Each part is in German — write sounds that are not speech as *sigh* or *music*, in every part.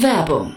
Werbung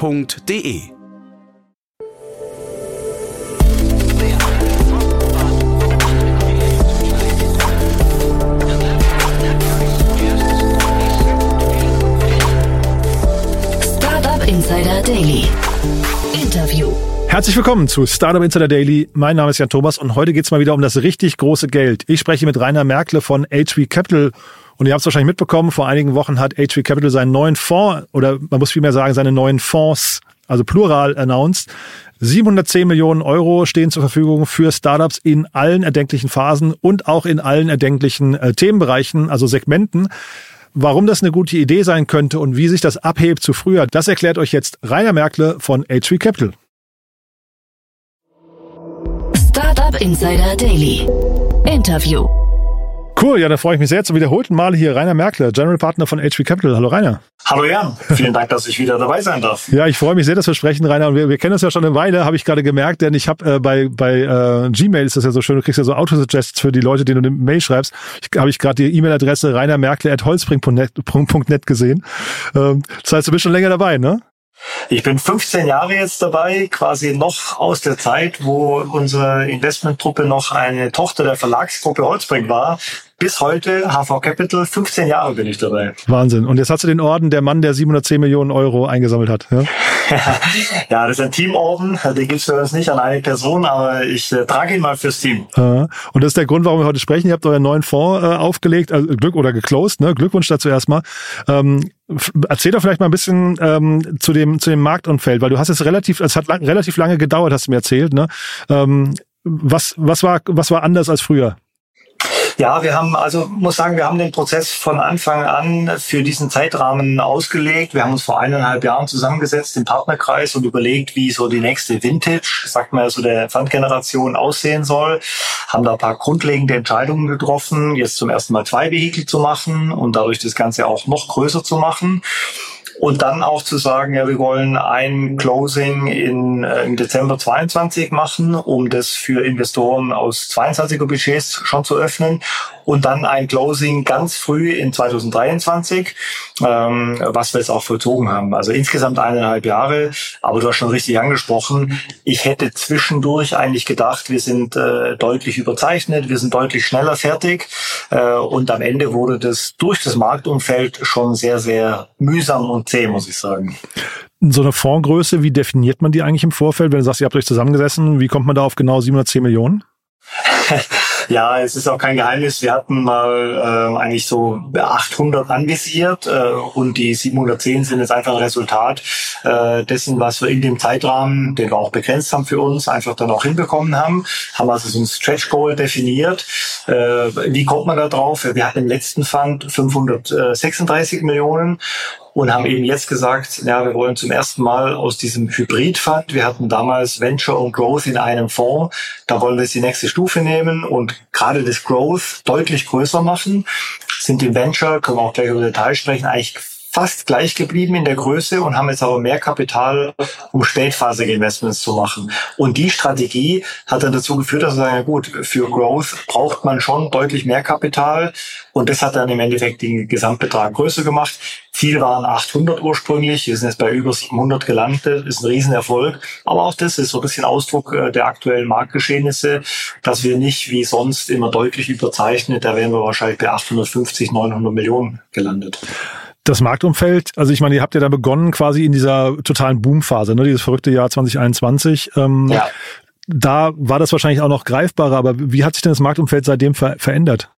f.de. Startup Insider Daily. Interview. Herzlich willkommen zu Startup Insider Daily. Mein Name ist Jan Thomas und heute geht es mal wieder um das richtig große Geld. Ich spreche mit Rainer Merkle von HV Capital und ihr habt es wahrscheinlich mitbekommen, vor einigen Wochen hat HV Capital seinen neuen Fonds, oder man muss vielmehr sagen, seine neuen Fonds, also plural announced. 710 Millionen Euro stehen zur Verfügung für Startups in allen erdenklichen Phasen und auch in allen erdenklichen äh, Themenbereichen, also Segmenten. Warum das eine gute Idee sein könnte und wie sich das abhebt zu früher, das erklärt euch jetzt Rainer Merkle von HV Capital. Startup Insider Daily. Interview. Cool, ja, da freue ich mich sehr. Zum wiederholten Mal hier Rainer Merkle, General Partner von HV Capital. Hallo Rainer. Hallo Jan, vielen Dank, dass ich wieder dabei sein darf. Ja, ich freue mich sehr, dass wir sprechen, Rainer. Und wir, wir kennen uns ja schon eine Weile, habe ich gerade gemerkt, denn ich habe äh, bei, bei äh, Gmail ist das ja so schön, du kriegst ja so Autosuggests für die Leute, denen du eine Mail schreibst. Ich habe ich gerade die E-Mail-Adresse rainermerkle.holzbring.net gesehen. Ähm, das heißt, du bist schon länger dabei, ne? Ich bin 15 Jahre jetzt dabei, quasi noch aus der Zeit, wo unsere Investmenttruppe noch eine Tochter der Verlagsgruppe Holzbrink war bis heute HV Capital, 15 Jahre bin ich dabei. Wahnsinn. Und jetzt hast du den Orden der Mann, der 710 Millionen Euro eingesammelt hat. Ja, *laughs* ja das ist ein Teamorden. Den gibt's für uns nicht an eine Person, aber ich äh, trage ihn mal fürs Team. Und das ist der Grund, warum wir heute sprechen. Ihr habt euren neuen Fonds äh, aufgelegt, also Glück oder geclosed, ne? Glückwunsch dazu erstmal. Ähm, Erzähl doch vielleicht mal ein bisschen ähm, zu dem zu dem Marktumfeld, weil du hast es relativ, es hat lang, relativ lange gedauert, hast du mir erzählt. Ne? Ähm, was was war was war anders als früher? Ja, wir haben, also muss sagen, wir haben den Prozess von Anfang an für diesen Zeitrahmen ausgelegt. Wir haben uns vor eineinhalb Jahren zusammengesetzt im Partnerkreis und überlegt, wie so die nächste Vintage, sagt man ja so der Fundgeneration aussehen soll. Haben da ein paar grundlegende Entscheidungen getroffen, jetzt zum ersten Mal zwei Vehikel zu machen und dadurch das Ganze auch noch größer zu machen. Und dann auch zu sagen, ja, wir wollen ein Closing in, äh, im Dezember 22 machen, um das für Investoren aus 22er Budgets schon zu öffnen. Und dann ein Closing ganz früh in 2023, ähm, was wir jetzt auch vollzogen haben. Also insgesamt eineinhalb Jahre. Aber du hast schon richtig angesprochen. Ich hätte zwischendurch eigentlich gedacht, wir sind äh, deutlich überzeichnet, wir sind deutlich schneller fertig. Äh, und am Ende wurde das durch das Marktumfeld schon sehr, sehr mühsam und zäh, muss ich sagen. So eine Fondsgröße, wie definiert man die eigentlich im Vorfeld? Wenn du sagst, ihr habt euch zusammengesessen, wie kommt man da auf genau 710 Millionen? *laughs* ja, es ist auch kein Geheimnis. Wir hatten mal äh, eigentlich so 800 anvisiert äh, und die 710 sind jetzt einfach ein Resultat äh, dessen, was wir in dem Zeitrahmen, den wir auch begrenzt haben für uns, einfach dann auch hinbekommen haben. Haben also so ein Stretch Goal definiert. Äh, wie kommt man da drauf? Wir hatten im letzten Fund 536 Millionen und haben eben jetzt gesagt, ja, wir wollen zum ersten Mal aus diesem Hybrid-Fund, wir hatten damals Venture und Growth in einem Fonds, da wollen wir jetzt die nächste Stufe nehmen und gerade das Growth deutlich größer machen. Sind im Venture, können wir auch gleich über Details sprechen, eigentlich fast gleich geblieben in der Größe und haben jetzt aber mehr Kapital, um spätphasige Investments zu machen. Und die Strategie hat dann dazu geführt, dass wir sagen, ja gut, für Growth braucht man schon deutlich mehr Kapital. Und das hat dann im Endeffekt den Gesamtbetrag größer gemacht. Ziel waren 800 ursprünglich. Wir sind jetzt bei über 700 gelandet. Ist ein Riesenerfolg. Aber auch das ist so ein bisschen Ausdruck äh, der aktuellen Marktgeschehnisse, dass wir nicht wie sonst immer deutlich überzeichnet. Da wären wir wahrscheinlich bei 850, 900 Millionen gelandet das Marktumfeld, also ich meine, ihr habt ja da begonnen quasi in dieser totalen Boomphase, ne, dieses verrückte Jahr 2021. Ähm, ja. Da war das wahrscheinlich auch noch greifbarer, aber wie hat sich denn das Marktumfeld seitdem ver verändert?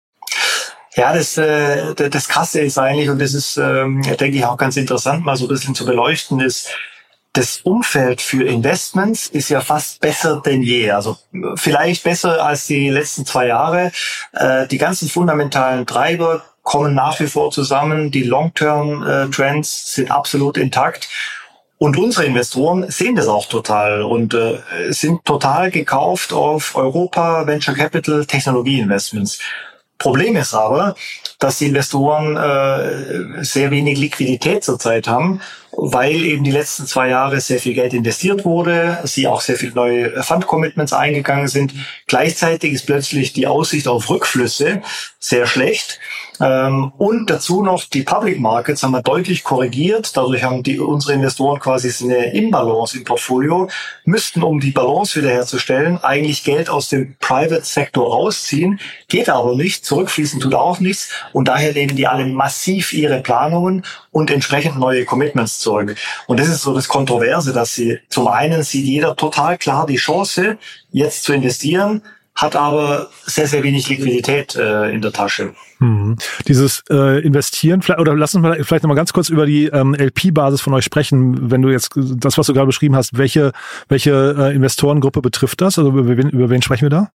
Ja, das, äh, das Krasse ist eigentlich, und das ist, ähm, denke ich, auch ganz interessant, mal so ein bisschen zu beleuchten, ist, das Umfeld für Investments ist ja fast besser denn je. Also vielleicht besser als die letzten zwei Jahre. Äh, die ganzen fundamentalen Treiber, kommen nach wie vor zusammen. Die Long-Term-Trends sind absolut intakt. Und unsere Investoren sehen das auch total und äh, sind total gekauft auf Europa Venture Capital Technologie Investments. Problem ist aber, dass die Investoren äh, sehr wenig Liquidität zurzeit haben, weil eben die letzten zwei Jahre sehr viel Geld investiert wurde, sie auch sehr viel neue Fund-Commitments eingegangen sind. Gleichzeitig ist plötzlich die Aussicht auf Rückflüsse sehr schlecht. Ähm, und dazu noch die Public Markets haben wir deutlich korrigiert. Dadurch haben die, unsere Investoren quasi eine Imbalance im Portfolio, müssten, um die Balance wiederherzustellen, eigentlich Geld aus dem Private Sektor rausziehen. Geht aber nicht. Zurückfließen tut auch nichts. Und daher nehmen die alle massiv ihre Planungen und entsprechend neue Commitments zurück. Und das ist so das Kontroverse, dass sie zum einen sieht jeder total klar die Chance, jetzt zu investieren, hat aber sehr, sehr wenig Liquidität äh, in der Tasche. Mhm. Dieses äh, Investieren, vielleicht, oder lass uns mal vielleicht noch mal ganz kurz über die ähm, LP-Basis von euch sprechen, wenn du jetzt das, was du gerade beschrieben hast, welche, welche äh, Investorengruppe betrifft das? Also über wen, über wen sprechen wir da?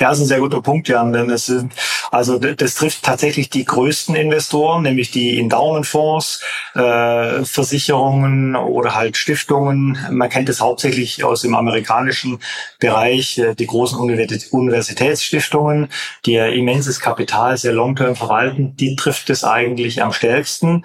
Ja, das ist ein sehr guter Punkt, Jan, denn es sind, also das trifft tatsächlich die größten Investoren, nämlich die Endowmentfonds, äh, Versicherungen oder halt Stiftungen. Man kennt es hauptsächlich aus dem amerikanischen Bereich, äh, die großen Universitätsstiftungen, die ja immenses Kapital sehr long-term verwalten, die trifft es eigentlich am stärksten.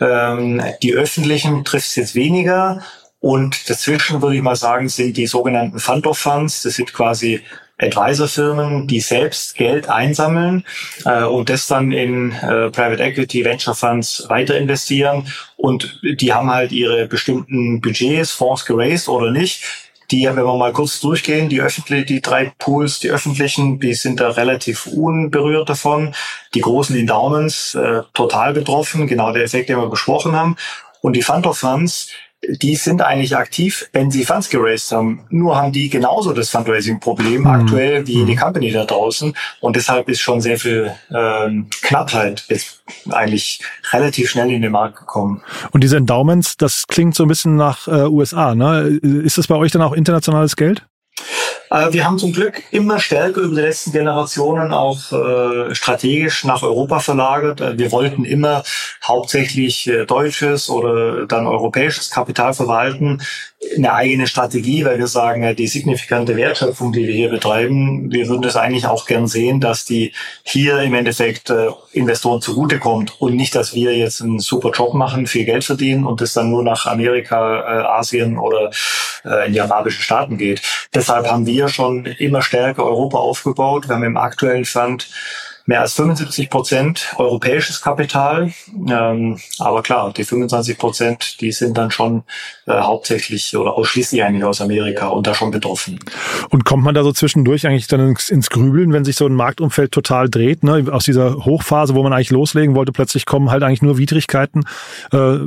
Ähm, die öffentlichen trifft es jetzt weniger. Und dazwischen würde ich mal sagen, sind die sogenannten Fund of Funds. Das sind quasi Advisor-Firmen, die selbst Geld einsammeln äh, und das dann in äh, Private Equity, Venture Funds weiter investieren. Und die haben halt ihre bestimmten Budgets, Fonds geraced oder nicht. Die, wenn wir mal kurz durchgehen, die öffentlichen, die drei Pools, die öffentlichen, die sind da relativ unberührt davon. Die großen Endowments äh, total betroffen, genau der Effekt, den wir besprochen haben. Und die Fund of Funds, die sind eigentlich aktiv, wenn sie Funds geraced haben. Nur haben die genauso das Fundraising-Problem mhm. aktuell wie mhm. die Company da draußen. Und deshalb ist schon sehr viel ähm, Knappheit jetzt eigentlich relativ schnell in den Markt gekommen. Und diese Endowments, das klingt so ein bisschen nach äh, USA. Ne? Ist das bei euch dann auch internationales Geld? Äh, wir haben zum Glück immer stärker über die letzten Generationen auch äh, strategisch nach Europa verlagert. Äh, wir wollten immer hauptsächlich äh, deutsches oder dann europäisches Kapital verwalten eine eigene Strategie, weil wir sagen, die signifikante Wertschöpfung, die wir hier betreiben, wir würden das eigentlich auch gern sehen, dass die hier im Endeffekt äh, Investoren zugutekommt und nicht, dass wir jetzt einen super Job machen, viel Geld verdienen und das dann nur nach Amerika, äh, Asien oder äh, in die arabischen Staaten geht. Deshalb haben wir schon immer stärker Europa aufgebaut. Wir haben im aktuellen Fund mehr als 75 Prozent europäisches Kapital. Ähm, aber klar, die 25 Prozent, die sind dann schon äh, hauptsächlich oder ausschließlich eigentlich aus Amerika und da schon betroffen. Und kommt man da so zwischendurch eigentlich dann ins, ins Grübeln, wenn sich so ein Marktumfeld total dreht? Ne? Aus dieser Hochphase, wo man eigentlich loslegen wollte, plötzlich kommen halt eigentlich nur Widrigkeiten. Äh,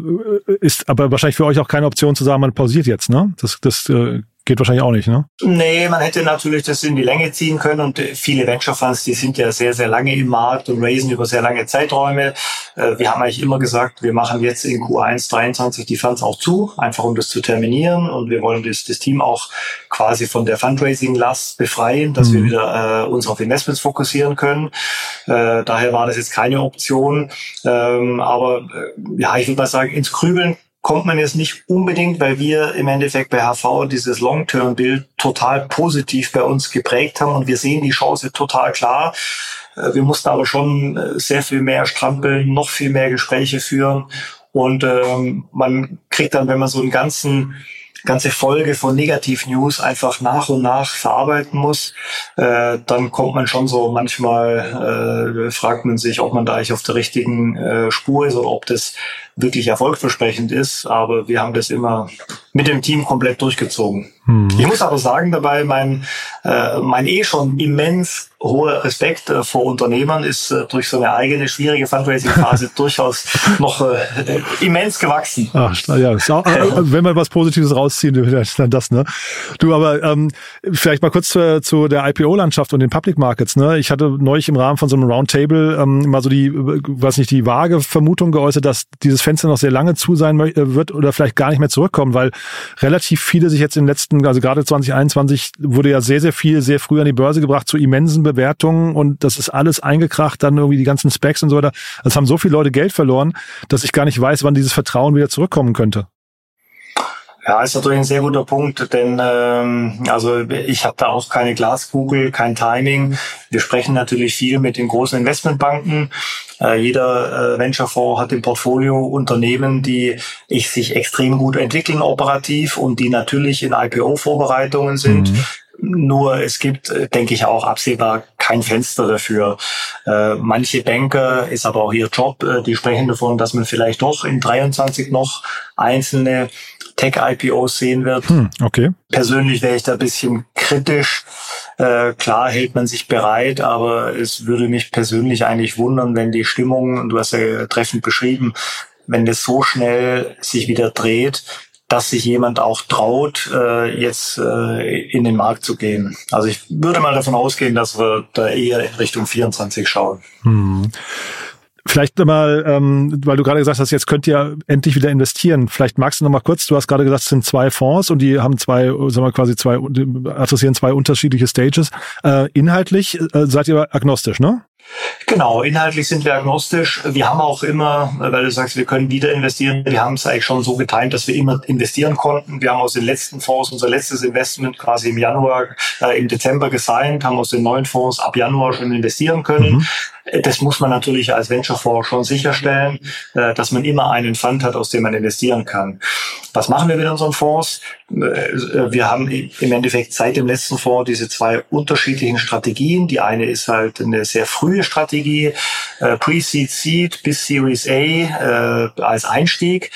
ist aber wahrscheinlich für euch auch keine Option zu sagen, man pausiert jetzt. Ne? Das, das äh, Geht wahrscheinlich auch nicht, ne? Nee, man hätte natürlich das in die Länge ziehen können und äh, viele Venture Funds, die sind ja sehr, sehr lange im Markt und raisen über sehr lange Zeiträume. Äh, wir haben eigentlich immer gesagt, wir machen jetzt in Q1 23 die Funds auch zu, einfach um das zu terminieren und wir wollen das, das Team auch quasi von der Fundraising-Last befreien, dass mhm. wir wieder äh, uns auf Investments fokussieren können. Äh, daher war das jetzt keine Option. Ähm, aber äh, ja, ich würde mal sagen, ins Grübeln kommt man jetzt nicht unbedingt, weil wir im Endeffekt bei HV dieses Long-Term-Bild total positiv bei uns geprägt haben und wir sehen die Chance total klar. Äh, wir mussten aber schon äh, sehr viel mehr strampeln, noch viel mehr Gespräche führen und ähm, man kriegt dann, wenn man so einen ganzen ganze Folge von Negativ-News einfach nach und nach verarbeiten muss, äh, dann kommt man schon so manchmal, äh, fragt man sich, ob man da eigentlich auf der richtigen äh, Spur ist oder ob das wirklich erfolgversprechend ist. Aber wir haben das immer mit dem Team komplett durchgezogen. Hm. Ich muss aber sagen dabei, mein, äh, mein eh schon immens hoher Respekt äh, vor Unternehmern ist äh, durch so eine eigene schwierige Fundraising-Phase *laughs* durchaus noch äh, immens gewachsen. Ach, ja, auch, äh, *laughs* wenn man was Positives rausziehen will, dann das, ne? Du, aber ähm, vielleicht mal kurz zu, zu der IPO-Landschaft und den Public Markets, ne? Ich hatte neulich im Rahmen von so einem Roundtable ähm, mal so die, was nicht, die vage Vermutung geäußert, dass dieses Fenster noch sehr lange zu sein wird oder vielleicht gar nicht mehr zurückkommen, weil relativ viele sich jetzt im letzten, also gerade 2021 wurde ja sehr, sehr viel sehr früh an die Börse gebracht zu immensen Bewertungen und das ist alles eingekracht, dann irgendwie die ganzen Specs und so weiter. Es haben so viele Leute Geld verloren, dass ich gar nicht weiß, wann dieses Vertrauen wieder zurückkommen könnte. Ja, ist natürlich ein sehr guter Punkt, denn ähm, also ich habe da auch keine Glaskugel, kein Timing. Wir sprechen natürlich viel mit den großen Investmentbanken. Äh, jeder äh, Venture-Fonds hat im Portfolio Unternehmen, die ich sich extrem gut entwickeln operativ und die natürlich in IPO-Vorbereitungen sind. Mhm. Nur es gibt, äh, denke ich, auch absehbar kein Fenster dafür. Äh, manche Banker, ist aber auch ihr Job, äh, die sprechen davon, dass man vielleicht doch in 23 noch einzelne Tech-IPOs sehen wird. Hm, okay. Persönlich wäre ich da ein bisschen kritisch. Äh, klar hält man sich bereit, aber es würde mich persönlich eigentlich wundern, wenn die Stimmung, du hast ja treffend beschrieben, wenn das so schnell sich wieder dreht, dass sich jemand auch traut, äh, jetzt äh, in den Markt zu gehen. Also ich würde mal davon ausgehen, dass wir da eher in Richtung 24 schauen. Hm. Vielleicht mal, ähm, weil du gerade gesagt hast, jetzt könnt ihr endlich wieder investieren. Vielleicht magst du noch mal kurz, du hast gerade gesagt, es sind zwei Fonds und die haben zwei, sagen wir quasi zwei, adressieren zwei unterschiedliche Stages. Äh, inhaltlich äh, seid ihr agnostisch, ne? Genau, inhaltlich sind wir agnostisch. Wir haben auch immer, weil du sagst, wir können wieder investieren, wir haben es eigentlich schon so getimt, dass wir immer investieren konnten. Wir haben aus den letzten Fonds unser letztes Investment quasi im Januar, äh, im Dezember gesigned, haben aus den neuen Fonds ab Januar schon investieren können. Mhm. Das muss man natürlich als Venture-Fonds schon sicherstellen, äh, dass man immer einen Fund hat, aus dem man investieren kann. Was machen wir mit unseren Fonds? Äh, wir haben im Endeffekt seit dem letzten Fonds diese zwei unterschiedlichen Strategien. Die eine ist halt eine sehr frühe Strategie, äh, Pre-Seed, Seed bis Series A als Einstieg.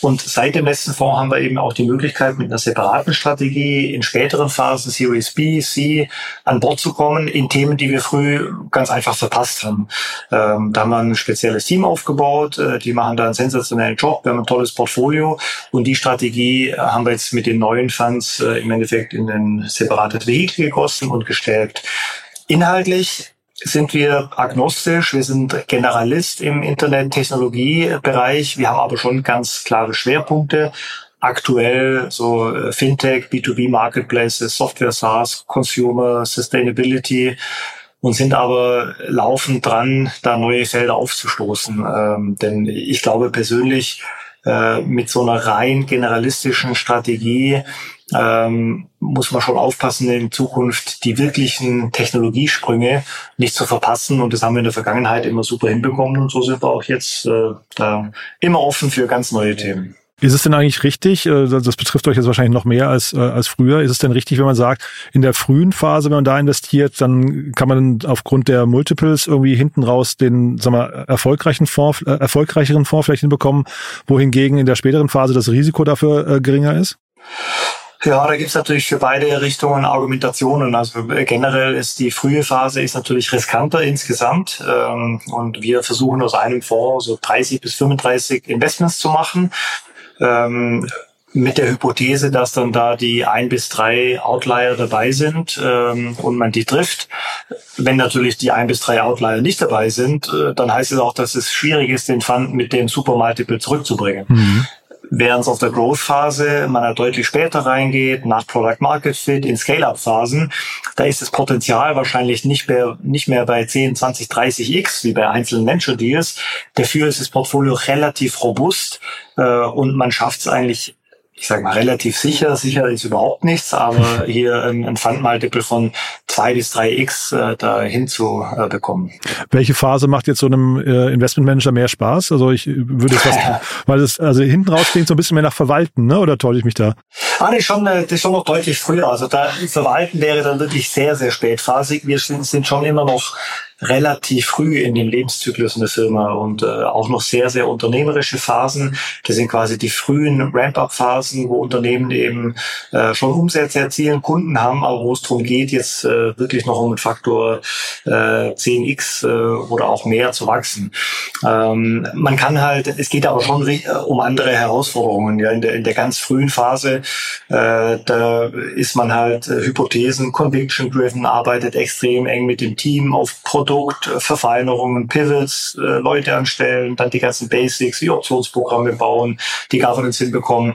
Und seit dem letzten Fonds haben wir eben auch die Möglichkeit, mit einer separaten Strategie in späteren Phasen, Series B, C, an Bord zu kommen, in Themen, die wir früh ganz einfach verpasst haben. Ähm, da haben wir ein spezielles Team aufgebaut, äh, die machen da einen sensationellen Job, wir haben ein tolles Portfolio und die Strategie haben wir jetzt mit den neuen Funds äh, im Endeffekt in ein separates Vehikel gegossen und gestärkt. Inhaltlich sind wir agnostisch, wir sind Generalist im Internet-Technologie-Bereich. Wir haben aber schon ganz klare Schwerpunkte. Aktuell so äh, Fintech, B2B Marketplaces, Software SaaS, Consumer, Sustainability und sind aber laufend dran, da neue Felder aufzustoßen. Ähm, denn ich glaube persönlich, äh, mit so einer rein generalistischen Strategie ähm, muss man schon aufpassen, in Zukunft die wirklichen Technologiesprünge nicht zu verpassen. Und das haben wir in der Vergangenheit immer super hinbekommen. Und so sind wir auch jetzt äh, da immer offen für ganz neue Themen. Ist es denn eigentlich richtig, äh, das betrifft euch jetzt wahrscheinlich noch mehr als, äh, als früher, ist es denn richtig, wenn man sagt, in der frühen Phase, wenn man da investiert, dann kann man aufgrund der Multiples irgendwie hinten raus den sag mal, erfolgreichen Fonds, äh, erfolgreicheren Fonds vielleicht hinbekommen, wohingegen in der späteren Phase das Risiko dafür geringer ist? Ja, da gibt's natürlich für beide Richtungen Argumentationen. Also generell ist die frühe Phase ist natürlich riskanter insgesamt. Ähm, und wir versuchen aus einem Fonds so 30 bis 35 Investments zu machen. Ähm, mit der Hypothese, dass dann da die ein bis drei Outlier dabei sind ähm, und man die trifft. Wenn natürlich die ein bis drei Outlier nicht dabei sind, äh, dann heißt es auch, dass es schwierig ist, den Fund mit dem Super Multiple zurückzubringen. Mhm. Während es auf der Growth-Phase man da deutlich später reingeht, nach Product Market Fit, in Scale-Up-Phasen, da ist das Potenzial wahrscheinlich nicht mehr, nicht mehr bei 10, 20, 30 X wie bei einzelnen Venture Deals. Dafür ist das Portfolio relativ robust äh, und man schafft es eigentlich ich sage mal, relativ sicher. Sicher ist überhaupt nichts, aber *laughs* hier ein, ein Fund-Multiple von zwei bis drei X äh, da hinzubekommen. Äh, Welche Phase macht jetzt so einem äh, Investmentmanager mehr Spaß? Also ich würde es fast, *laughs* weil es also hinten raus klingt so ein bisschen mehr nach Verwalten, ne? Oder täusche ich mich da? Ah, das ist schon, äh, das ist schon noch deutlich früher. Also da Verwalten wäre dann wirklich sehr, sehr spätphasig. Wir sind, sind schon immer noch relativ früh in den Lebenszyklus der Firma und äh, auch noch sehr, sehr unternehmerische Phasen. Das sind quasi die frühen Ramp-up-Phasen, wo Unternehmen eben äh, schon Umsätze erzielen, Kunden haben, aber wo es darum geht, jetzt äh, wirklich noch um einen Faktor äh, 10x äh, oder auch mehr zu wachsen. Ähm, man kann halt, es geht aber schon äh, um andere Herausforderungen. Ja, in der, in der ganz frühen Phase, äh, da ist man halt äh, Hypothesen, Conviction-driven, arbeitet extrem eng mit dem Team auf Produkt Produkt, äh, Verfeinerungen, Pivots, äh, Leute anstellen, dann die ganzen Basics, wie Optionsprogramme bauen, die Governance hinbekommen.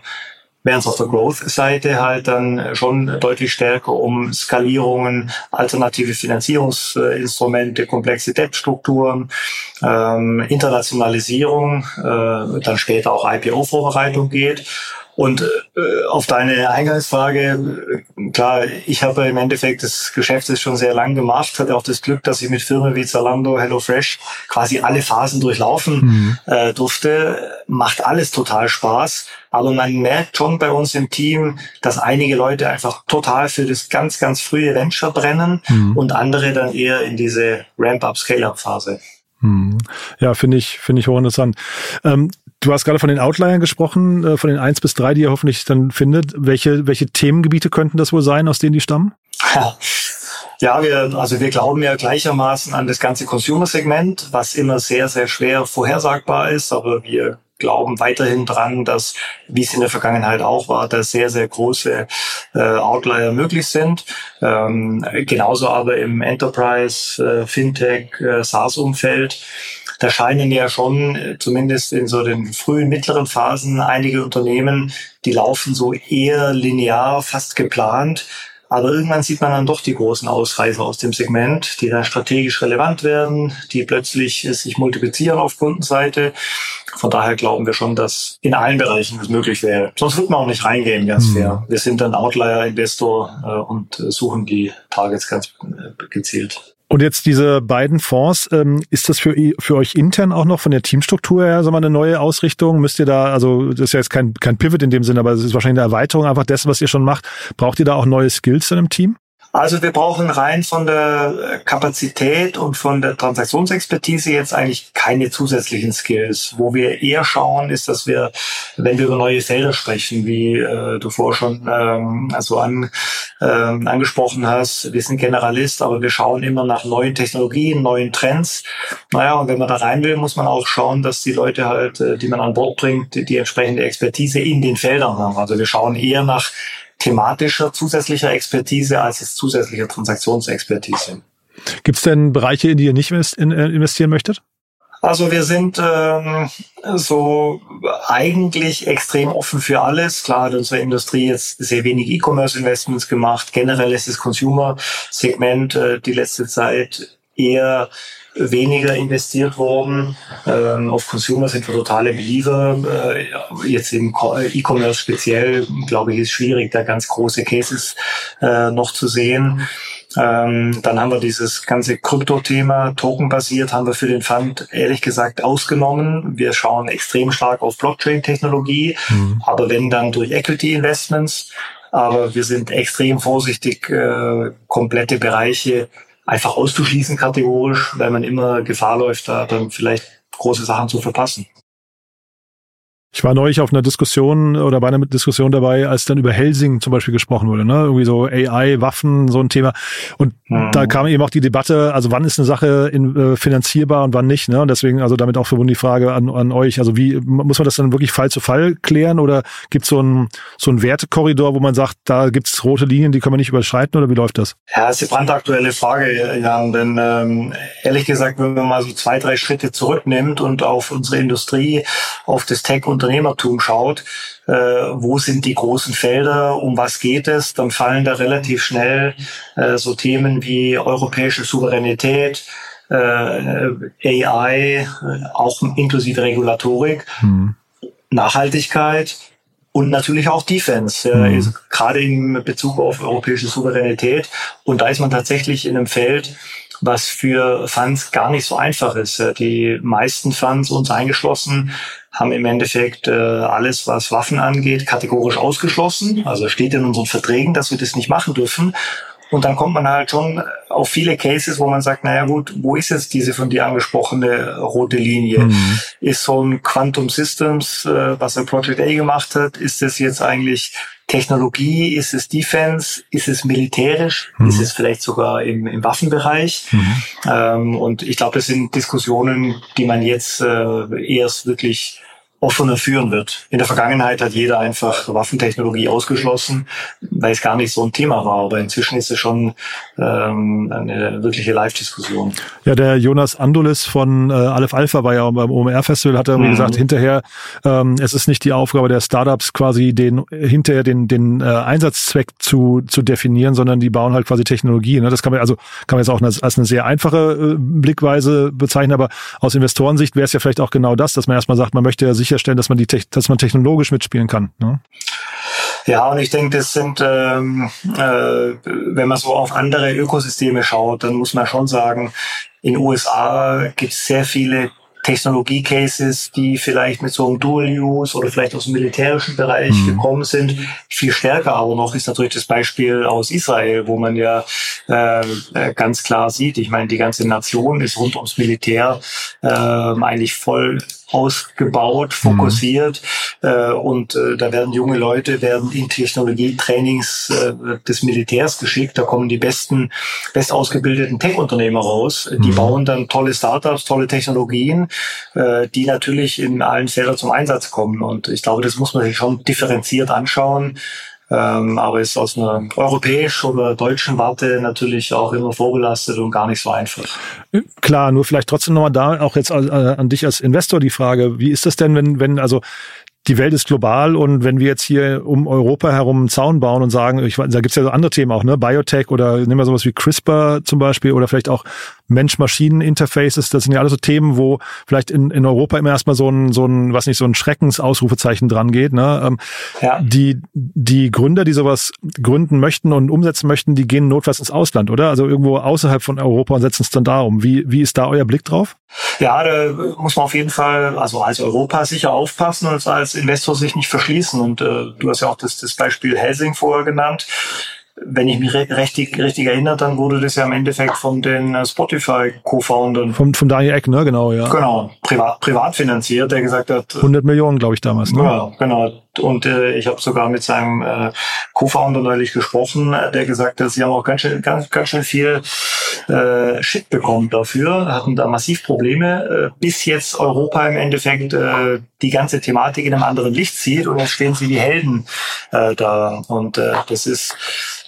während es auf der Growth-Seite halt dann schon deutlich stärker um Skalierungen, alternative Finanzierungsinstrumente, komplexe Debtstrukturen, ähm, Internationalisierung, äh, dann später auch IPO-Vorbereitung geht. Und äh, auf deine Eingangsfrage, äh, klar, ich habe im Endeffekt das Geschäft ist schon sehr lang gemacht, hatte auch das Glück, dass ich mit Firmen wie Zalando, HelloFresh quasi alle Phasen durchlaufen mhm. äh, durfte. Macht alles total Spaß. Aber man merkt schon bei uns im Team, dass einige Leute einfach total für das ganz, ganz frühe Venture brennen mhm. und andere dann eher in diese Ramp-up, Scale-up-Phase. Mhm. Ja, finde ich, finde ich hochinteressant. Ähm, Du hast gerade von den Outliern gesprochen, äh, von den eins bis drei, die ihr hoffentlich dann findet. Welche, welche Themengebiete könnten das wohl sein, aus denen die stammen? Ja, wir, also wir glauben ja gleichermaßen an das ganze Consumer-Segment, was immer sehr, sehr schwer vorhersagbar ist, aber wir glauben weiterhin dran, dass, wie es in der Vergangenheit auch war, dass sehr, sehr große äh, Outlier möglich sind. Ähm, genauso aber im Enterprise, äh, Fintech, äh, SaaS-Umfeld da scheinen ja schon, äh, zumindest in so den frühen, mittleren Phasen, einige Unternehmen, die laufen so eher linear, fast geplant. Aber irgendwann sieht man dann doch die großen Ausreißer aus dem Segment, die dann strategisch relevant werden, die plötzlich äh, sich multiplizieren auf Kundenseite. Von daher glauben wir schon, dass in allen Bereichen es möglich wäre. Sonst wird man auch nicht reingehen, ganz mhm. fair. Wir sind ein Outlier-Investor äh, und äh, suchen die Targets ganz äh, gezielt. Und jetzt diese beiden Fonds, ähm, ist das für, für euch intern auch noch von der Teamstruktur her sagen wir, eine neue Ausrichtung? Müsst ihr da, also das ist ja jetzt kein, kein Pivot in dem Sinne, aber es ist wahrscheinlich eine Erweiterung einfach dessen, was ihr schon macht. Braucht ihr da auch neue Skills in einem Team? Also wir brauchen rein von der Kapazität und von der Transaktionsexpertise jetzt eigentlich keine zusätzlichen Skills. Wo wir eher schauen, ist, dass wir, wenn wir über neue Felder sprechen, wie äh, du vorher schon ähm, also an, ähm, angesprochen hast, wir sind Generalist, aber wir schauen immer nach neuen Technologien, neuen Trends. Naja, und wenn man da rein will, muss man auch schauen, dass die Leute halt, äh, die man an Bord bringt, die, die entsprechende Expertise in den Feldern haben. Also wir schauen eher nach thematischer zusätzlicher Expertise als jetzt zusätzlicher Transaktionsexpertise. Gibt es denn Bereiche, in die ihr nicht äh, investieren möchtet? Also wir sind ähm, so eigentlich extrem offen für alles. Klar hat unsere Industrie jetzt sehr wenig E-Commerce-Investments gemacht. Generell ist das Consumer-Segment äh, die letzte Zeit eher weniger investiert worden. Ähm, auf Consumer sind wir totale Believer. Äh, jetzt im E-Commerce speziell, glaube ich, ist schwierig, da ganz große Cases äh, noch zu sehen. Ähm, dann haben wir dieses ganze Krypto-Thema, Token-basiert, haben wir für den Fund ehrlich gesagt ausgenommen. Wir schauen extrem stark auf Blockchain-Technologie, mhm. aber wenn dann durch Equity-Investments. Aber wir sind extrem vorsichtig, äh, komplette Bereiche einfach auszuschließen kategorisch, weil man immer Gefahr läuft, da dann vielleicht große Sachen zu verpassen. Ich war neulich auf einer Diskussion oder bei einer Diskussion dabei, als dann über Helsing zum Beispiel gesprochen wurde, ne? Irgendwie so AI, Waffen, so ein Thema. Und mhm. da kam eben auch die Debatte, also wann ist eine Sache in, äh, finanzierbar und wann nicht, ne? Und deswegen also damit auch verbunden die Frage an, an euch. Also wie muss man das dann wirklich Fall zu Fall klären oder gibt es so ein so ein Wertekorridor, wo man sagt, da gibt's rote Linien, die können wir nicht überschreiten oder wie läuft das? Ja, das ist eine brandaktuelle Frage, Jan, denn ähm, ehrlich gesagt, wenn man mal so zwei, drei Schritte zurücknimmt und auf unsere Industrie, auf das Tech und Unternehmertum schaut, äh, wo sind die großen Felder, um was geht es, dann fallen da relativ schnell äh, so Themen wie europäische Souveränität, äh, AI, auch inklusive Regulatorik, mhm. Nachhaltigkeit und natürlich auch Defense, mhm. gerade in Bezug auf europäische Souveränität. Und da ist man tatsächlich in einem Feld, was für Funds gar nicht so einfach ist. Die meisten Funds, uns eingeschlossen, haben im Endeffekt äh, alles, was Waffen angeht, kategorisch ausgeschlossen. Also steht in unseren Verträgen, dass wir das nicht machen dürfen. Und dann kommt man halt schon auf viele Cases, wo man sagt, naja gut, wo ist jetzt diese von dir angesprochene rote Linie? Mhm. Ist so ein Quantum Systems, äh, was er Project A gemacht hat, ist das jetzt eigentlich Technologie? Ist es Defense? Ist es militärisch? Mhm. Ist es vielleicht sogar im, im Waffenbereich? Mhm. Ähm, und ich glaube, das sind Diskussionen, die man jetzt äh, erst wirklich offener führen wird. In der Vergangenheit hat jeder einfach Waffentechnologie ausgeschlossen, weil es gar nicht so ein Thema war. Aber inzwischen ist es schon ähm, eine wirkliche Live-Diskussion. Ja, der Jonas Andulis von äh, Aleph Alpha war ja beim OMR-Festival, hat er mhm. gesagt, hinterher, ähm, es ist nicht die Aufgabe der Startups quasi den hinterher den, den äh, Einsatzzweck zu, zu definieren, sondern die bauen halt quasi Technologie. Ne? Das kann man also kann man jetzt auch als, als eine sehr einfache äh, Blickweise bezeichnen, aber aus Investorensicht wäre es ja vielleicht auch genau das, dass man erstmal sagt, man möchte ja sich sicherstellen, dass man die, dass man technologisch mitspielen kann. Ne? Ja, und ich denke, das sind, ähm, äh, wenn man so auf andere Ökosysteme schaut, dann muss man schon sagen, in USA gibt es sehr viele Technologie-Cases, die vielleicht mit so einem Dual-Use oder vielleicht aus dem militärischen Bereich mhm. gekommen sind. Viel stärker aber noch ist natürlich das Beispiel aus Israel, wo man ja äh ganz klar sieht, ich meine, die ganze Nation ist rund ums Militär äh, eigentlich voll ausgebaut, mhm. fokussiert mhm. äh, und äh, da werden junge Leute werden in Technologietrainings äh, des Militärs geschickt. Da kommen die besten, best ausgebildeten Tech-Unternehmer raus. Die mhm. bauen dann tolle Startups, tolle Technologien, äh, die natürlich in allen Feldern zum Einsatz kommen. Und ich glaube, das muss man sich schon differenziert anschauen. Ähm, aber ist aus einer europäischen oder deutschen Warte natürlich auch immer vorbelastet und gar nicht so einfach. Klar, nur vielleicht trotzdem nochmal da auch jetzt an, an dich als Investor die Frage, wie ist das denn, wenn, wenn, also die Welt ist global und wenn wir jetzt hier um Europa herum einen Zaun bauen und sagen, ich, da gibt's ja so andere Themen auch, ne, Biotech oder nehmen wir sowas wie CRISPR zum Beispiel oder vielleicht auch Mensch-Maschinen-Interfaces, das sind ja alles so Themen, wo vielleicht in, in Europa immer erstmal so ein, so ein, was nicht, so ein Schreckensausrufezeichen dran geht. Ne? Ähm, ja. Die, die Gründer, die sowas gründen möchten und umsetzen möchten, die gehen notfalls ins Ausland, oder? Also irgendwo außerhalb von Europa und setzen es dann da um. Wie, wie ist da euer Blick drauf? Ja, da muss man auf jeden Fall, also als Europa sicher aufpassen und als Investor sich nicht verschließen. Und äh, du hast ja auch das, das Beispiel Helsing vorher genannt wenn ich mich richtig, richtig erinnere, dann wurde das ja im Endeffekt von den äh, Spotify-Co-Foundern. Von, von Daniel Eck, ne? Genau, ja. Genau, privat, privat finanziert, der gesagt hat. 100 Millionen, glaube ich, damals, ne? Ja, genau. Und äh, ich habe sogar mit seinem äh, Co-Founder neulich gesprochen, der gesagt hat, sie haben auch ganz schön, ganz, ganz schön viel äh, Shit bekommen dafür, hatten da massiv Probleme, äh, bis jetzt Europa im Endeffekt äh, die ganze Thematik in einem anderen Licht sieht und jetzt stehen sie die Helden äh, da. Und äh, das ist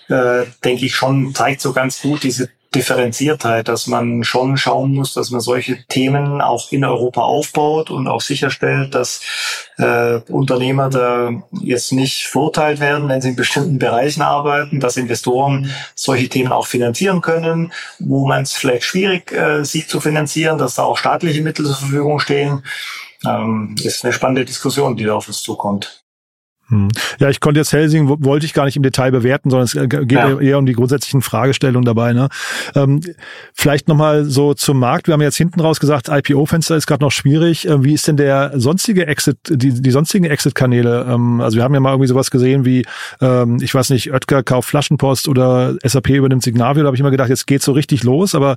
äh, denke ich schon, zeigt so ganz gut diese Differenziertheit, dass man schon schauen muss, dass man solche Themen auch in Europa aufbaut und auch sicherstellt, dass äh, Unternehmer da jetzt nicht verurteilt werden, wenn sie in bestimmten Bereichen arbeiten, dass Investoren solche Themen auch finanzieren können, wo man es vielleicht schwierig äh, sieht zu finanzieren, dass da auch staatliche Mittel zur Verfügung stehen. Ähm, ist eine spannende Diskussion, die da auf uns zukommt. Hm. Ja, ich konnte jetzt Helsing, wollte ich gar nicht im Detail bewerten, sondern es geht ja. eher um die grundsätzlichen Fragestellungen dabei. Ne? Ähm, vielleicht nochmal so zum Markt. Wir haben jetzt hinten raus gesagt, IPO-Fenster ist gerade noch schwierig. Äh, wie ist denn der sonstige Exit, die, die sonstigen Exit-Kanäle? Ähm, also wir haben ja mal irgendwie sowas gesehen wie, ähm, ich weiß nicht, Oetker kauft Flaschenpost oder SAP übernimmt Signavio. Da habe ich immer gedacht, jetzt geht so richtig los, aber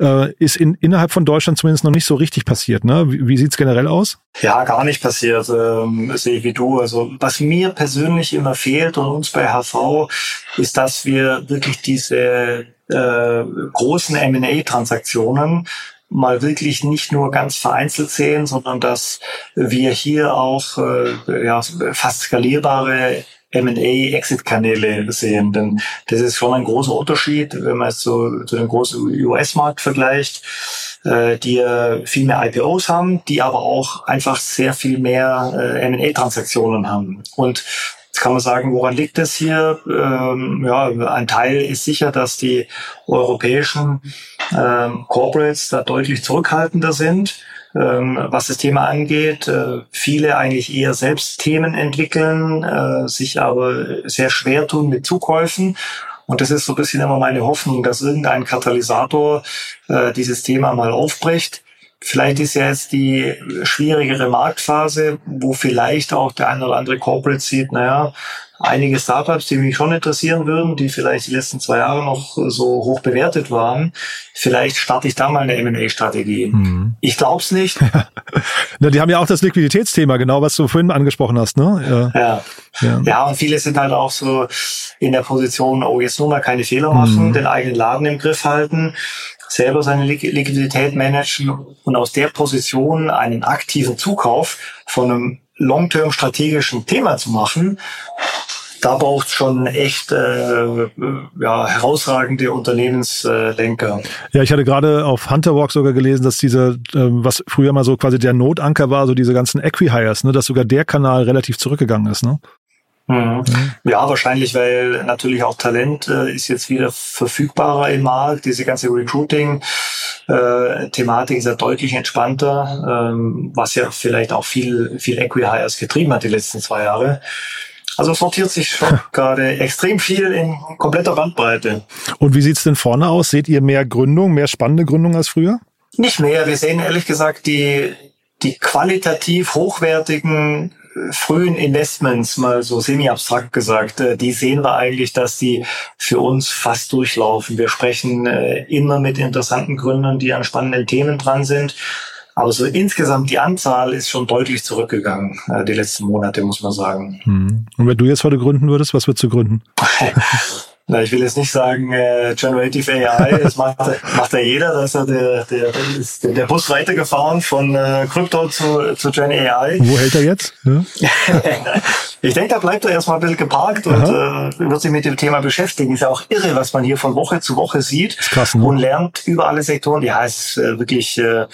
äh, ist in, innerhalb von Deutschland zumindest noch nicht so richtig passiert. Ne? Wie, wie sieht's generell aus? Ja, gar nicht passiert, ähm, sehe ich wie du. Also was mir persönlich immer fehlt und uns bei HV ist, dass wir wirklich diese äh, großen M&A-Transaktionen mal wirklich nicht nur ganz vereinzelt sehen, sondern dass wir hier auch äh, ja, fast skalierbare M&A-Exit-Kanäle sehen. Denn das ist schon ein großer Unterschied, wenn man es so zu dem großen US-Markt vergleicht äh, die äh, viel mehr IPOs haben, die aber auch einfach sehr viel mehr äh, M&A-Transaktionen haben. Und Jetzt kann man sagen, woran liegt das hier? Ähm, ja, ein Teil ist sicher, dass die europäischen ähm, Corporates da deutlich zurückhaltender sind, ähm, was das Thema angeht. Äh, viele eigentlich eher selbst Themen entwickeln, äh, sich aber sehr schwer tun mit Zukäufen und das ist so ein bisschen immer meine Hoffnung, dass irgendein Katalysator äh, dieses Thema mal aufbricht. Vielleicht ist ja jetzt die schwierigere Marktphase, wo vielleicht auch der eine oder andere Corporate sieht, naja, einige Startups, die mich schon interessieren würden, die vielleicht die letzten zwei Jahre noch so hoch bewertet waren. Vielleicht starte ich da mal eine M&A-Strategie. Mhm. Ich glaube es nicht. *laughs* ja, die haben ja auch das Liquiditätsthema, genau was du vorhin angesprochen hast. Ne? Ja. Ja. ja. ja, und viele sind halt auch so in der Position, oh, jetzt nur mal keine Fehler machen, mhm. den eigenen Laden im Griff halten selber seine Liquidität managen und aus der Position einen aktiven Zukauf von einem long-term strategischen Thema zu machen, da braucht es schon echt äh, ja, herausragende Unternehmenslenker. ja, ich hatte gerade auf Hunterwalk sogar gelesen, dass diese, äh, was früher mal so quasi der Notanker war, so diese ganzen Equihires, ne, dass sogar der Kanal relativ zurückgegangen ist. Ne? Mhm. Ja, wahrscheinlich, weil natürlich auch Talent äh, ist jetzt wieder verfügbarer im Markt. Diese ganze Recruiting-Thematik äh, ist ja deutlich entspannter, ähm, was ja vielleicht auch viel, viel Equihires getrieben hat die letzten zwei Jahre. Also es sortiert sich schon *laughs* gerade extrem viel in kompletter Bandbreite. Und wie sieht's denn vorne aus? Seht ihr mehr Gründung, mehr spannende Gründung als früher? Nicht mehr. Wir sehen ehrlich gesagt die, die qualitativ hochwertigen frühen Investments, mal so semi-abstrakt gesagt, äh, die sehen wir eigentlich, dass die für uns fast durchlaufen. Wir sprechen äh, immer mit interessanten Gründern, die an spannenden Themen dran sind. Aber so insgesamt die Anzahl ist schon deutlich zurückgegangen, äh, die letzten Monate, muss man sagen. Hm. Und wenn du jetzt heute gründen würdest, was würdest du gründen? *laughs* Na, ich will jetzt nicht sagen äh, Generative AI, das macht, macht ja jeder, da ist ja der, der, ist der Bus weitergefahren von äh, Krypto zu, zu Gen AI. Wo hält er jetzt? Ja. *laughs* ich denke, da bleibt er erstmal ein bisschen geparkt und äh, wird sich mit dem Thema beschäftigen. Ist ja auch irre, was man hier von Woche zu Woche sieht krass, ne? und lernt über alle Sektoren. Ja, es ist äh, wirklich äh,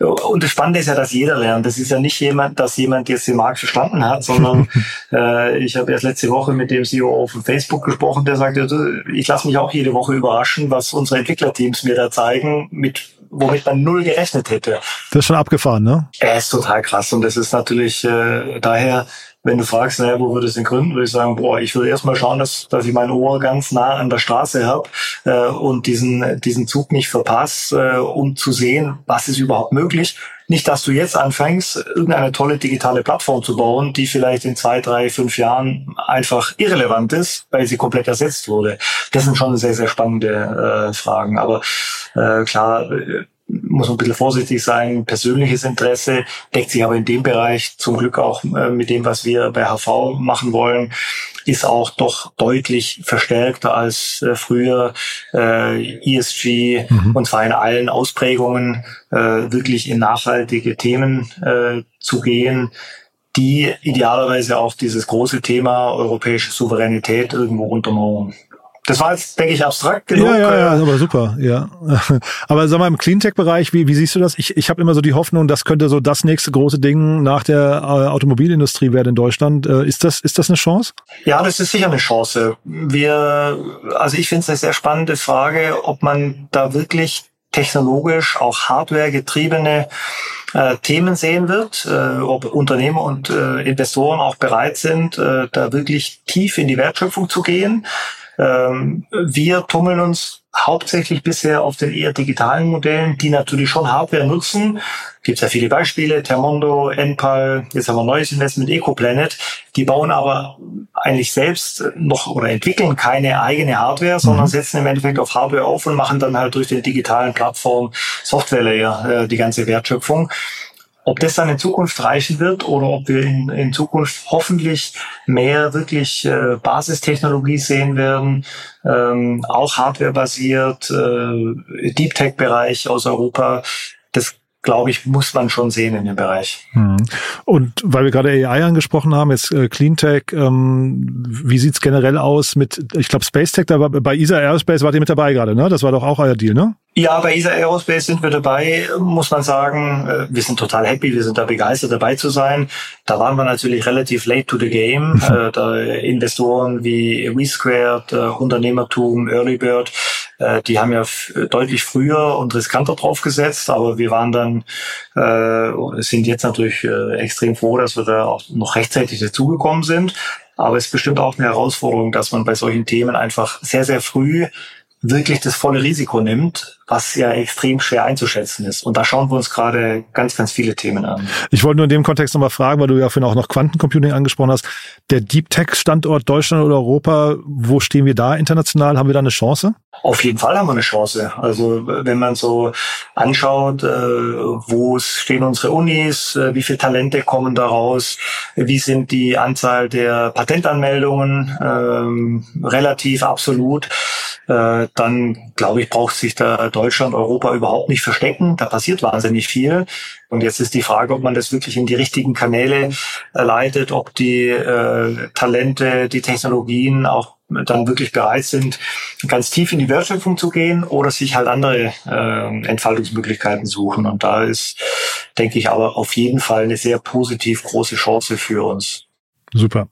und das Spannende ist ja, dass jeder lernt. Das ist ja nicht jemand, dass jemand jetzt den Markt verstanden hat, sondern *laughs* äh, ich habe erst letzte Woche mit dem CEO von Facebook gesprochen, der sagte, ich lasse mich auch jede Woche überraschen, was unsere Entwicklerteams mir da zeigen, mit womit man null gerechnet hätte. Das ist schon abgefahren, ne? Er ist total krass und das ist natürlich äh, daher wenn du fragst, naja, wo würde es denn gründen, würde ich sagen, boah, ich würde erstmal schauen, dass, dass ich mein Ohr ganz nah an der Straße habe äh, und diesen, diesen Zug nicht verpasse, äh, um zu sehen, was ist überhaupt möglich. Nicht, dass du jetzt anfängst, irgendeine tolle digitale Plattform zu bauen, die vielleicht in zwei, drei, fünf Jahren einfach irrelevant ist, weil sie komplett ersetzt wurde. Das sind schon sehr, sehr spannende äh, Fragen. Aber äh, klar, muss man ein bisschen vorsichtig sein. Persönliches Interesse deckt sich aber in dem Bereich zum Glück auch äh, mit dem, was wir bei HV machen wollen, ist auch doch deutlich verstärkter als äh, früher äh, ESG mhm. und zwar in allen Ausprägungen äh, wirklich in nachhaltige Themen äh, zu gehen die idealerweise auch dieses große Thema europäische Souveränität irgendwo untermauern. Das war jetzt, denke ich, abstrakt genug. Ja, ja, ja, aber super, ja. *laughs* Aber sag mal, im Cleantech-Bereich, wie, wie siehst du das? Ich, ich habe immer so die Hoffnung, das könnte so das nächste große Ding nach der äh, Automobilindustrie werden in Deutschland. Äh, ist, das, ist das eine Chance? Ja, das ist sicher eine Chance. Wir, also ich finde es eine sehr spannende Frage, ob man da wirklich technologisch auch Hardware getriebene äh, Themen sehen wird, äh, ob Unternehmer und äh, Investoren auch bereit sind, äh, da wirklich tief in die Wertschöpfung zu gehen. Ähm, wir tummeln uns hauptsächlich bisher auf den eher digitalen Modellen, die natürlich schon Hardware nutzen. Gibt ja viele Beispiele, Termondo, Enpal, jetzt haben wir ein neues Investment, EcoPlanet. Die bauen aber eigentlich selbst noch oder entwickeln keine eigene Hardware, sondern mhm. setzen im Endeffekt auf Hardware auf und machen dann halt durch den digitalen Plattform Softwarelayer äh, die ganze Wertschöpfung. Ob das dann in Zukunft reichen wird oder ob wir in, in Zukunft hoffentlich mehr wirklich äh, Basistechnologie sehen werden, ähm, auch Hardware-basiert, äh, Deep Tech-Bereich aus Europa, das glaube ich, muss man schon sehen in dem Bereich. Hm. Und weil wir gerade AI angesprochen haben, jetzt äh, Cleantech, ähm, wie sieht's generell aus mit, ich glaube, Space Tech, da war, bei ESA Aerospace wart ihr mit dabei gerade, ne? Das war doch auch euer Deal, ne? Ja, bei ESA Aerospace sind wir dabei, muss man sagen. Äh, wir sind total happy, wir sind da begeistert dabei zu sein. Da waren wir natürlich relativ late to the game. äh, da Investoren wie WeSquared, äh, Unternehmertum, Early Bird, äh, die haben ja deutlich früher und riskanter draufgesetzt, aber wir waren dann, äh, sind jetzt natürlich äh, extrem froh, dass wir da auch noch rechtzeitig dazugekommen sind. Aber es ist bestimmt auch eine Herausforderung, dass man bei solchen Themen einfach sehr, sehr früh wirklich das volle Risiko nimmt, was ja extrem schwer einzuschätzen ist. Und da schauen wir uns gerade ganz, ganz viele Themen an. Ich wollte nur in dem Kontext nochmal fragen, weil du ja vorhin auch noch Quantencomputing angesprochen hast. Der Deep Tech Standort Deutschland oder Europa, wo stehen wir da international? Haben wir da eine Chance? Auf jeden Fall haben wir eine Chance. Also wenn man so anschaut, äh, wo stehen unsere Unis, äh, wie viele Talente kommen daraus, wie sind die Anzahl der Patentanmeldungen, ähm, relativ absolut, äh, dann glaube ich, braucht sich da Deutschland, Europa überhaupt nicht verstecken. Da passiert wahnsinnig viel. Und jetzt ist die Frage, ob man das wirklich in die richtigen Kanäle leitet, ob die äh, Talente, die Technologien auch dann wirklich bereit sind, ganz tief in die Wertschöpfung zu gehen oder sich halt andere äh, Entfaltungsmöglichkeiten suchen. Und da ist, denke ich, aber auf jeden Fall eine sehr positiv große Chance für uns. Super.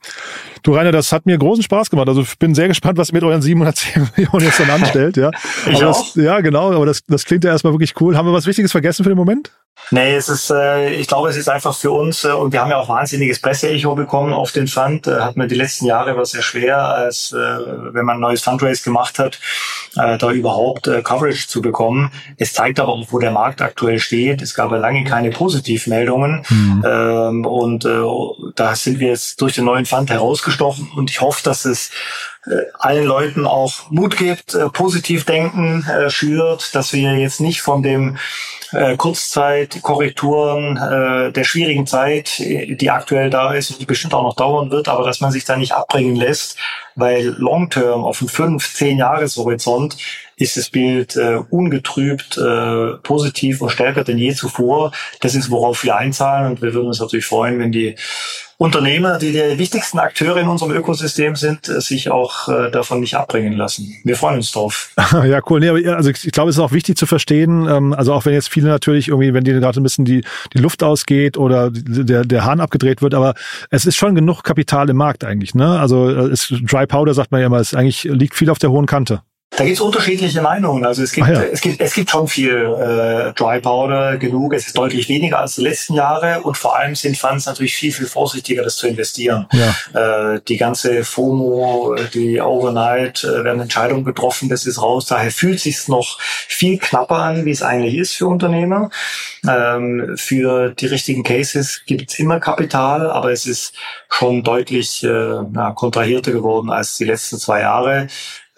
Du Rainer, das hat mir großen Spaß gemacht. Also ich bin sehr gespannt, was ihr mit euren 710 *laughs* Millionen jetzt dann *laughs* anstellt. Ja, ich aber auch. Das, ja genau. Aber das, das klingt ja erstmal wirklich cool. Haben wir was Wichtiges vergessen für den Moment? Nee, es ist, äh, ich glaube, es ist einfach für uns, äh, und wir haben ja auch wahnsinniges Presseecho bekommen auf den Fund. Äh, hat man die letzten Jahre war sehr schwer, als äh, wenn man ein neues Fundraise gemacht hat, äh, da überhaupt äh, Coverage zu bekommen. Es zeigt aber auch, wo der Markt aktuell steht. Es gab ja lange keine Positivmeldungen. Mhm. Ähm, und äh, da sind wir jetzt durch den neuen Fund herausgestochen und ich hoffe, dass es allen Leuten auch Mut gibt, äh, positiv denken äh, schürt, dass wir jetzt nicht von dem äh, Kurzzeitkorrekturen äh, der schwierigen Zeit, äh, die aktuell da ist und die bestimmt auch noch dauern wird, aber dass man sich da nicht abbringen lässt, weil long-term auf einem fünf, zehn Jahreshorizont ist das Bild äh, ungetrübt äh, positiv und stärker denn je zuvor. Das ist, worauf wir einzahlen und wir würden uns natürlich freuen, wenn die Unternehmer, die die wichtigsten Akteure in unserem Ökosystem sind, äh, sich auch äh, davon nicht abbringen lassen. Wir freuen uns drauf. *laughs* ja, cool. Nee, aber also ich glaube, es ist auch wichtig zu verstehen, ähm, also auch wenn jetzt viele natürlich irgendwie, wenn die gerade ein bisschen die, die Luft ausgeht oder der, der Hahn abgedreht wird, aber es ist schon genug Kapital im Markt eigentlich. Ne? Also äh, ist Dry Powder, sagt man ja immer, es eigentlich liegt viel auf der hohen Kante. Da gibt es unterschiedliche Meinungen. Also es gibt, Ah, ja. es gibt, es gibt schon viel äh, Dry Powder genug. Es ist deutlich weniger als die letzten Jahre und vor allem sind Funds natürlich viel, viel vorsichtiger, das zu investieren. Ja. Äh, die ganze FOMO, die Overnight äh, werden Entscheidungen getroffen, das ist raus. Daher fühlt sich noch viel knapper an, wie es eigentlich ist für Unternehmer. Ähm, für die richtigen Cases gibt es immer Kapital, aber es ist schon deutlich äh, na, kontrahierter geworden als die letzten zwei Jahre.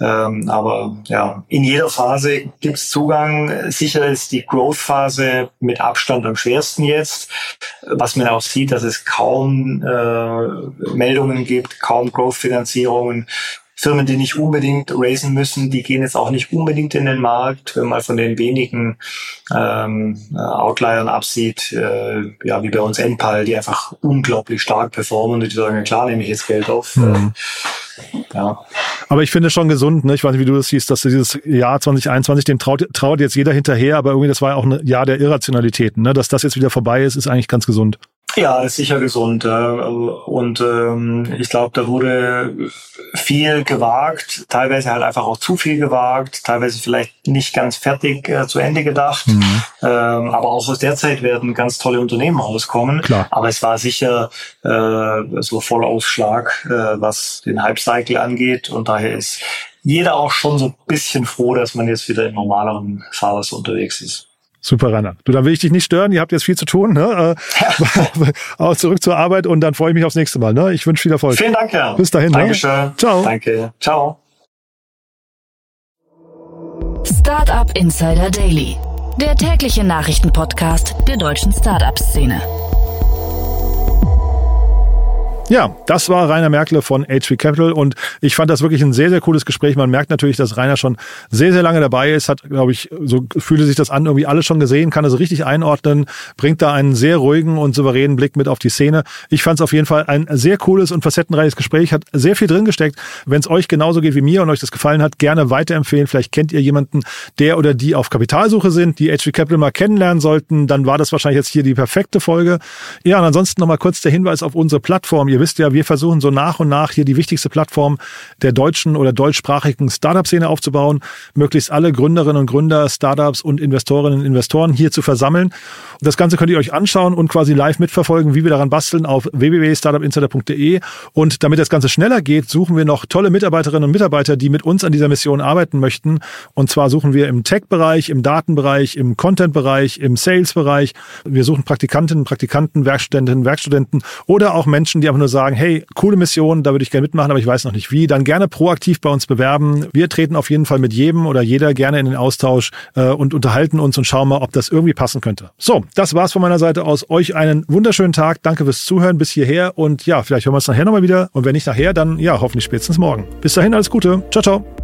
Ähm, aber ja, in jeder Phase gibt's Zugang. Sicher ist die Growth-Phase mit Abstand am schwersten jetzt. Was man auch sieht, dass es kaum äh, Meldungen gibt, kaum Growth-Finanzierungen. Firmen, die nicht unbedingt raisen müssen, die gehen jetzt auch nicht unbedingt in den Markt. Wenn man von den wenigen ähm, äh, Outliern absieht, äh, ja, wie bei uns Enpal, die einfach unglaublich stark performen und die sagen, ja, klar, nehme ich jetzt Geld auf. Mhm. Ja. Aber ich finde es schon gesund, ne? Ich weiß nicht, wie du das siehst, dass dieses Jahr 2021, dem traut, traut jetzt jeder hinterher, aber irgendwie das war ja auch ein Jahr der Irrationalitäten, ne? Dass das jetzt wieder vorbei ist, ist eigentlich ganz gesund. Ja, ist sicher gesund. Und ähm, ich glaube, da wurde viel gewagt, teilweise halt einfach auch zu viel gewagt, teilweise vielleicht nicht ganz fertig äh, zu Ende gedacht. Mhm. Ähm, aber auch aus der Zeit werden ganz tolle Unternehmen rauskommen. Klar. Aber es war sicher äh, so Vollausschlag, äh, was den Hype-Cycle angeht. Und daher ist jeder auch schon so ein bisschen froh, dass man jetzt wieder in normaleren Fahrers unterwegs ist. Super, Rainer. Du, dann will ich dich nicht stören. Ihr habt jetzt viel zu tun. Ne? Äh, *laughs* Aber zurück zur Arbeit und dann freue ich mich aufs nächste Mal. Ne? Ich wünsche viel Erfolg. Vielen Dank, Jan. Bis dahin, ne? Dankeschön. Ciao. Danke. Ciao. Startup Insider Daily, der tägliche Nachrichtenpodcast der deutschen Startup-Szene. Ja, das war Rainer Merkle von HV Capital und ich fand das wirklich ein sehr, sehr cooles Gespräch. Man merkt natürlich, dass Rainer schon sehr, sehr lange dabei ist, hat, glaube ich, so fühle sich das an, irgendwie alles schon gesehen, kann also richtig einordnen, bringt da einen sehr ruhigen und souveränen Blick mit auf die Szene. Ich fand es auf jeden Fall ein sehr cooles und facettenreiches Gespräch, hat sehr viel drin gesteckt. Wenn es euch genauso geht wie mir und euch das gefallen hat, gerne weiterempfehlen. Vielleicht kennt ihr jemanden, der oder die auf Kapitalsuche sind, die HV Capital mal kennenlernen sollten, dann war das wahrscheinlich jetzt hier die perfekte Folge. Ja, und ansonsten nochmal kurz der Hinweis auf unsere Plattform. Ihr wisst ja, wir versuchen so nach und nach hier die wichtigste Plattform der deutschen oder deutschsprachigen Startup-Szene aufzubauen, möglichst alle Gründerinnen und Gründer, Startups und Investorinnen und Investoren hier zu versammeln. Und das Ganze könnt ihr euch anschauen und quasi live mitverfolgen, wie wir daran basteln auf www.startupinsider.de. Und damit das Ganze schneller geht, suchen wir noch tolle Mitarbeiterinnen und Mitarbeiter, die mit uns an dieser Mission arbeiten möchten. Und zwar suchen wir im Tech-Bereich, im Datenbereich, im Content-Bereich, im Sales-Bereich. Wir suchen Praktikantinnen, Praktikanten, Werkstudentinnen, Werkstudenten oder auch Menschen, die einfach nur sagen, hey, coole Mission, da würde ich gerne mitmachen, aber ich weiß noch nicht wie. Dann gerne proaktiv bei uns bewerben. Wir treten auf jeden Fall mit jedem oder jeder gerne in den Austausch äh, und unterhalten uns und schauen mal, ob das irgendwie passen könnte. So, das war's von meiner Seite aus. Euch einen wunderschönen Tag. Danke fürs Zuhören bis hierher und ja, vielleicht hören wir uns nachher nochmal wieder. Und wenn nicht nachher, dann ja, hoffentlich spätestens morgen. Bis dahin, alles Gute. Ciao, ciao.